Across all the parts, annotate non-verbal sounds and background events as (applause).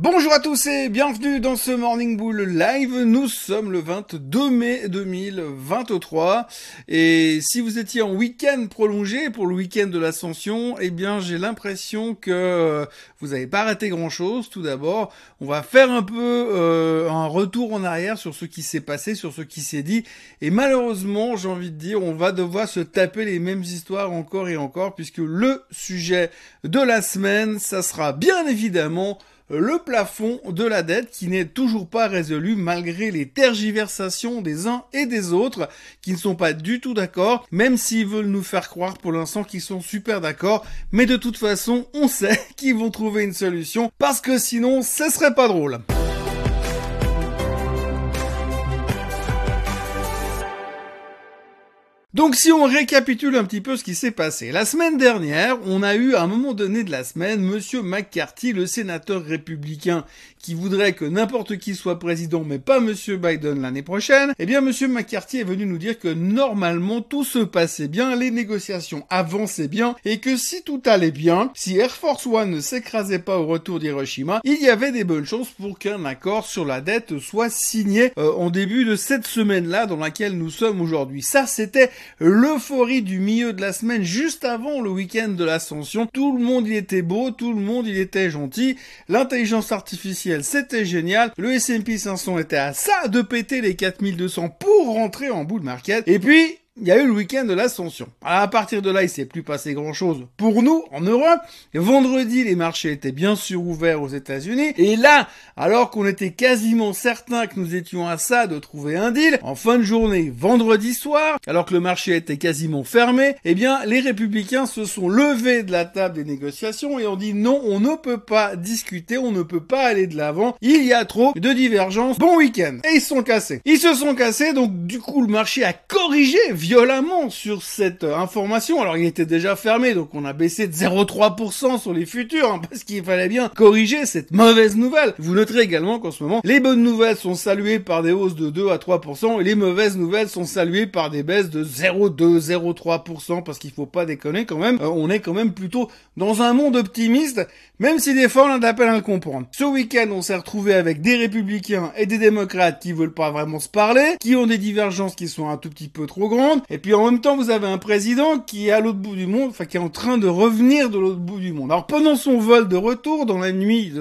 Bonjour à tous et bienvenue dans ce Morning Bull Live. Nous sommes le 22 mai 2023 et si vous étiez en week-end prolongé pour le week-end de l'ascension, eh bien j'ai l'impression que vous n'avez pas raté grand-chose. Tout d'abord, on va faire un peu euh, un retour en arrière sur ce qui s'est passé, sur ce qui s'est dit et malheureusement, j'ai envie de dire, on va devoir se taper les mêmes histoires encore et encore puisque le sujet de la semaine, ça sera bien évidemment le plafond de la dette qui n'est toujours pas résolu malgré les tergiversations des uns et des autres qui ne sont pas du tout d'accord, même s'ils veulent nous faire croire pour l'instant qu'ils sont super d'accord, mais de toute façon on sait (laughs) qu'ils vont trouver une solution parce que sinon ce serait pas drôle. Donc si on récapitule un petit peu ce qui s'est passé, la semaine dernière, on a eu à un moment donné de la semaine Monsieur McCarthy, le sénateur républicain qui voudrait que n'importe qui soit président, mais pas Monsieur Biden l'année prochaine. Eh bien Monsieur McCarthy est venu nous dire que normalement tout se passait bien, les négociations avançaient bien, et que si tout allait bien, si Air Force One ne s'écrasait pas au retour d'Hiroshima, il y avait des bonnes chances pour qu'un accord sur la dette soit signé euh, en début de cette semaine-là dans laquelle nous sommes aujourd'hui. Ça, c'était l'euphorie du milieu de la semaine juste avant le week-end de l'ascension. Tout le monde il était beau, tout le monde il était gentil. L'intelligence artificielle c'était génial. Le S&P 500 était à ça de péter les 4200 pour rentrer en bull market. Et puis il y a eu le week-end de l'ascension. À partir de là, il s'est plus passé grand chose pour nous en Europe. vendredi, les marchés étaient bien sûr ouverts aux États-Unis. Et là, alors qu'on était quasiment certain que nous étions à ça de trouver un deal, en fin de journée, vendredi soir, alors que le marché était quasiment fermé, eh bien, les républicains se sont levés de la table des négociations et ont dit non, on ne peut pas discuter, on ne peut pas aller de l'avant. Il y a trop de divergences. Bon week-end. Et ils se sont cassés. Ils se sont cassés, donc du coup, le marché a corrigé violemment sur cette information. Alors il était déjà fermé, donc on a baissé de 0,3% sur les futurs, hein, (laughs) parce qu'il fallait bien corriger cette mauvaise nouvelle. Vous noterez également qu'en ce moment, les bonnes nouvelles sont saluées par des hausses de 2 à 3%, et les mauvaises nouvelles sont saluées par des baisses de 0,2, 0,3%, parce qu'il faut pas déconner quand même, euh, on est quand même plutôt dans un monde optimiste, même si des fois on a d'appel à le comprendre. Ce week-end, on s'est retrouvé avec des républicains et des démocrates qui veulent pas vraiment se parler, qui ont des divergences qui sont un tout petit peu trop grandes, et puis en même temps, vous avez un président qui est à l'autre bout du monde, enfin qui est en train de revenir de l'autre bout du monde. Alors pendant son vol de retour dans la nuit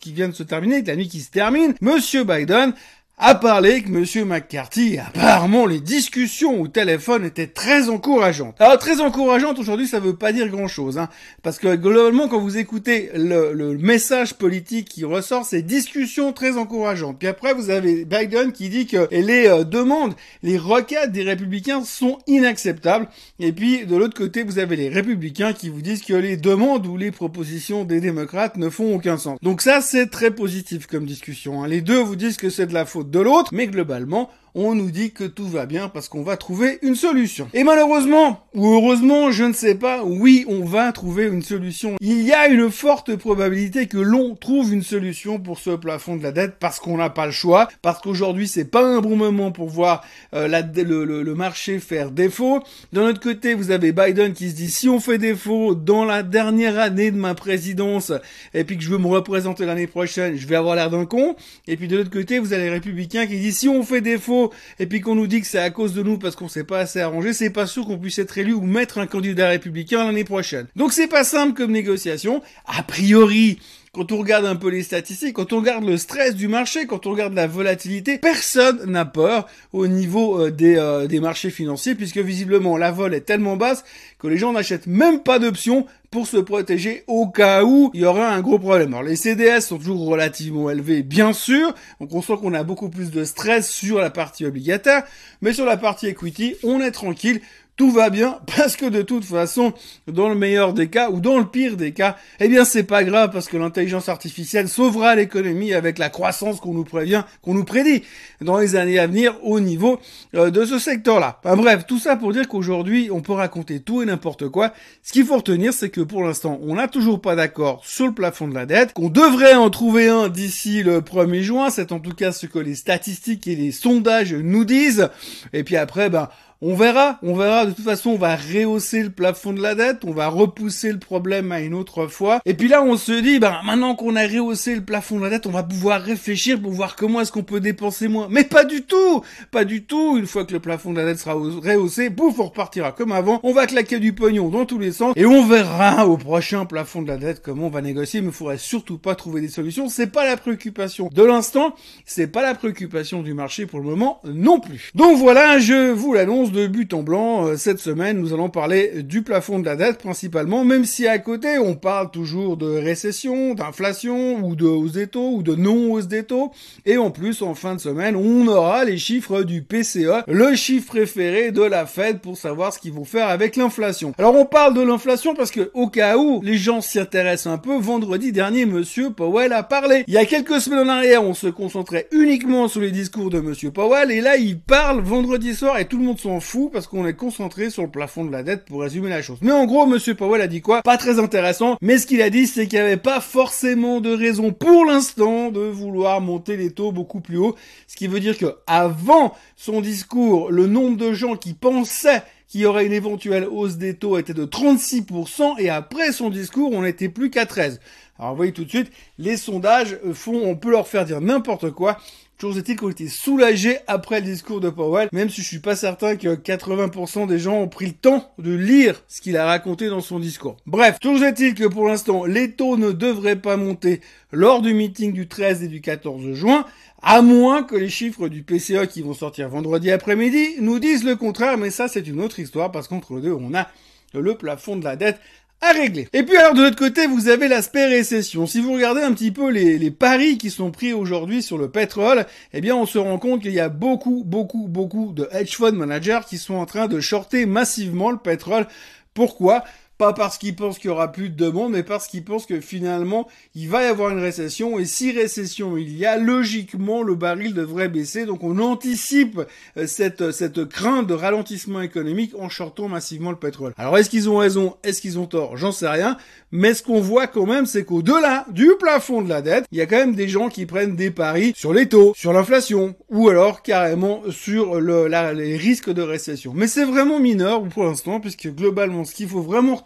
qui vient de se terminer, la nuit qui se termine, Monsieur Biden a parlé que Monsieur McCarthy, apparemment les discussions au téléphone étaient très encourageantes. Alors très encourageantes aujourd'hui, ça veut pas dire grand chose, hein, parce que globalement quand vous écoutez le, le message politique qui ressort, c'est discussions très encourageantes. Puis après vous avez Biden qui dit que les euh, demandes, les requêtes des républicains sont inacceptables. Et puis de l'autre côté vous avez les républicains qui vous disent que les demandes ou les propositions des démocrates ne font aucun sens. Donc ça c'est très positif comme discussion. Hein. Les deux vous disent que c'est de la faute de l'autre, mais globalement, on nous dit que tout va bien parce qu'on va trouver une solution. Et malheureusement, ou heureusement, je ne sais pas, oui, on va trouver une solution. Il y a une forte probabilité que l'on trouve une solution pour ce plafond de la dette parce qu'on n'a pas le choix, parce qu'aujourd'hui c'est pas un bon moment pour voir euh, le, marché faire défaut. D'un autre côté, vous avez Biden qui se dit si on fait défaut dans la dernière année de ma présidence et puis que je veux me représenter l'année prochaine, je vais avoir l'air d'un con. Et puis de l'autre côté, vous avez les républicains qui disent si on fait défaut et puis qu'on nous dit que c'est à cause de nous parce qu'on s'est pas assez arrangé, c'est pas sûr qu'on puisse être élu ou mettre un candidat républicain l'année prochaine. Donc c'est pas simple comme négociation. A priori, quand on regarde un peu les statistiques, quand on regarde le stress du marché, quand on regarde la volatilité, personne n'a peur au niveau euh, des, euh, des marchés financiers, puisque visiblement la vol est tellement basse que les gens n'achètent même pas d'options pour se protéger au cas où il y aura un gros problème. Alors les CDS sont toujours relativement élevés, bien sûr, donc on sent qu'on a beaucoup plus de stress sur la partie obligataire, mais sur la partie equity, on est tranquille, tout va bien (laughs) parce que de toute façon, dans le meilleur des cas ou dans le pire des cas, eh bien c'est pas grave parce que l'intelligence artificielle sauvera l'économie avec la croissance qu'on nous prévient, qu'on nous prédit dans les années à venir au niveau euh, de ce secteur-là. Bref, tout ça pour dire qu'aujourd'hui, on peut raconter tout et n'importe quoi. Ce qu'il faut retenir, c'est que pour l'instant, on n'a toujours pas d'accord sur le plafond de la dette, qu'on devrait en trouver un d'ici le 1er juin, c'est en tout cas ce que les statistiques et les sondages nous disent. Et puis après, ben On verra, on verra. De toute façon, on va rehausser le plafond de la dette, on va repousser le problème à une autre fois. Et puis là, on se dit, ben maintenant qu'on a rehaussé le plafond de la dette, on va pouvoir réfléchir pour voir comment est-ce qu'on peut dépenser moins. Mais pas du tout, pas du tout. Une fois que le plafond de la dette sera rehaussé, bouf, on repartira comme avant. On va claquer du pognon dans tous les sens et on verra au prochain plafond de la dette comment on va négocier. Mais il faudrait surtout pas trouver des solutions. C'est pas la préoccupation de l'instant, c'est pas la préoccupation du marché pour le moment non plus. Donc voilà, je vous l'annonce de but en blanc. Euh, cette semaine, nous allons parler du plafond de la dette principalement, même si à côté, on parle toujours de récession, d'inflation, ou de hausse des taux, ou de non-hausse des taux. Et en plus, en fin de semaine, on aura les chiffres du PCE, le chiffre préféré de la Fed pour savoir ce qu'ils vont faire avec l'inflation. Alors on parle de l'inflation parce que, au cas où les gens s'y intéressent un peu, vendredi dernier, monsieur Powell a parlé. Il y a quelques semaines en arrière, on se concentrait uniquement sur les discours de monsieur Powell, et là, il parle vendredi soir et tout le monde s'en parce qu'on est concentré sur le plafond de la dette pour résumer la chose. Mais en gros, Monsieur Powell a dit quoi? Pas très intéressant, mais ce qu'il a dit, c'est qu'il n'y avait pas forcément de raison pour l'instant de vouloir monter les taux beaucoup plus haut. Ce qui veut dire que avant son discours, le nombre de gens qui pensaient qu'il y aurait une éventuelle hausse des taux était de 36% et après son discours, on n'était plus qu'à 13. Alors vous voyez tout de suite, les sondages font, on peut leur faire dire n'importe quoi. Toujours est-il qu'on était soulagés après le discours de Powell, même si je suis pas certain que 80% des gens ont pris le temps de lire ce qu'il a raconté dans son discours. Bref, toujours est-il que pour l'instant, les taux ne devraient pas monter lors du meeting du 13 et du 14 juin, à moins que les chiffres du PCE qui vont sortir vendredi après-midi nous disent le contraire, mais ça c'est une autre histoire parce qu'entre les deux, on a le plafond de la dette à régler. Et puis alors de l'autre côté, vous avez l'aspect récession. Si vous regardez un petit peu les, les paris qui sont pris aujourd'hui sur le pétrole, eh bien on se rend compte qu'il y a beaucoup, beaucoup, beaucoup de hedge fund managers qui sont en train de shorter massivement le pétrole. Pourquoi? Pas parce qu'ils pensent qu'il y aura plus de demande, mais parce qu'ils pensent que finalement, il va y avoir une récession, et si récession il y a, logiquement, le baril devrait baisser, donc on anticipe euh, cette, cette crainte de ralentissement économique en shortant massivement le pétrole. Alors est-ce qu'ils ont raison, est-ce qu'ils ont tort, j'en sais rien, mais ce qu'on voit quand même, c'est qu'au-delà du plafond de la dette, il y a quand même des gens qui prennent des paris sur les taux, sur l'inflation, ou alors carrément sur le, les risques de récession. Mais c'est vraiment mineur pour l'instant, puisque globalement, ce qu'il faut vraiment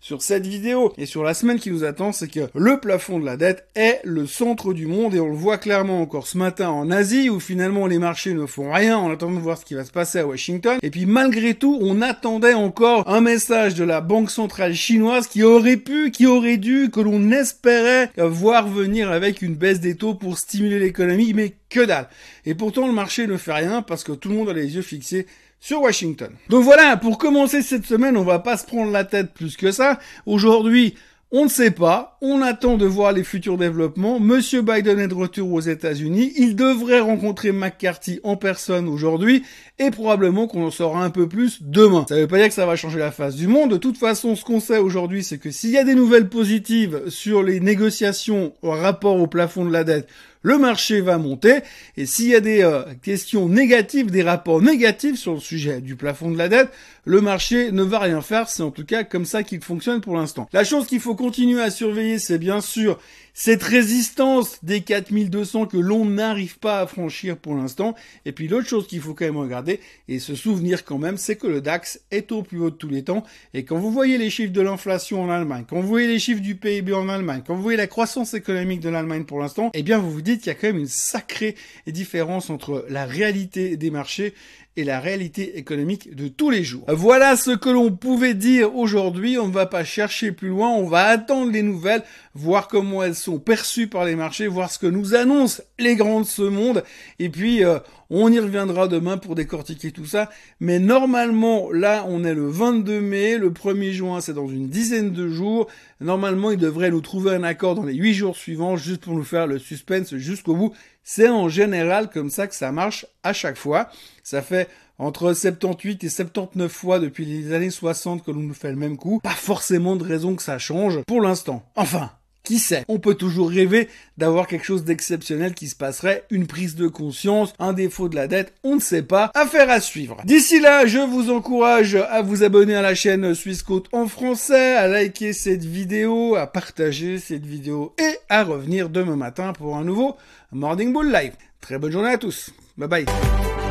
sur cette vidéo et sur la semaine qui nous attend, c'est que le plafond de la dette est le centre du monde et on le voit clairement encore ce matin en Asie où finalement les marchés ne font rien en attendant de voir ce qui va se passer à Washington. Et puis malgré tout, on attendait encore un message de la Banque centrale chinoise qui aurait pu, qui aurait dû, que l'on espérait voir venir avec une baisse des taux pour stimuler l'économie, mais que dalle. Et pourtant le marché ne fait rien parce que tout le monde a les yeux fixés sur Washington. Donc voilà, pour commencer cette semaine, on va pas se prendre la tête plus que ça. Aujourd'hui, on ne sait pas, on attend de voir les futurs développements. Monsieur Biden est de retour aux États-Unis, il devrait rencontrer McCarthy en personne aujourd'hui et probablement qu'on en saura un peu plus demain. Ça ne veut pas dire que ça va changer la face du monde. De toute façon, ce qu'on sait aujourd'hui, c'est que s'il y a des nouvelles positives sur les négociations au rapport au plafond de la dette, le marché va monter. Et s'il y a des euh, questions négatives, des rapports négatifs sur le sujet du plafond de la dette, le marché ne va rien faire. C'est en tout cas comme ça qu'il fonctionne pour l'instant. La chose qu'il faut continuer à surveiller, c'est bien sûr cette résistance des 4200 que l'on n'arrive pas à franchir pour l'instant. Et puis l'autre chose qu'il faut quand même regarder et se souvenir quand même, c'est que le DAX est au plus haut de tous les temps. Et quand vous voyez les chiffres de l'inflation en Allemagne, quand vous voyez les chiffres du PIB en Allemagne, quand vous voyez la croissance économique de l'Allemagne pour l'instant, eh bien vous vous dites qu'il y a quand même une sacrée différence entre la réalité des marchés la réalité économique de tous les jours. Voilà ce que l'on pouvait dire aujourd'hui. On ne va pas chercher plus loin. On va attendre les nouvelles, voir comment elles sont perçues par les marchés, voir ce que nous annoncent les grands de ce monde. Et puis, euh, on y reviendra demain pour décortiquer tout ça. Mais normalement, là, on est le 22 mai. Le 1er juin, c'est dans une dizaine de jours. Normalement, il devrait nous trouver un accord dans les 8 jours suivants, juste pour nous faire le suspense jusqu'au bout. C'est en général comme ça que ça marche à chaque fois. Ça fait entre 78 et 79 fois depuis les années 60 que l'on nous fait le même coup. Pas forcément de raison que ça change pour l'instant. Enfin, qui sait? On peut toujours rêver d'avoir quelque chose d'exceptionnel qui se passerait, une prise de conscience, un défaut de la dette, on ne sait pas. Affaire à suivre. D'ici là, je vous encourage à vous abonner à la chaîne Suisse Côte en français, à liker cette vidéo, à partager cette vidéo et à revenir demain matin pour un nouveau Morning Bull Live. Très bonne journée à tous. Bye bye.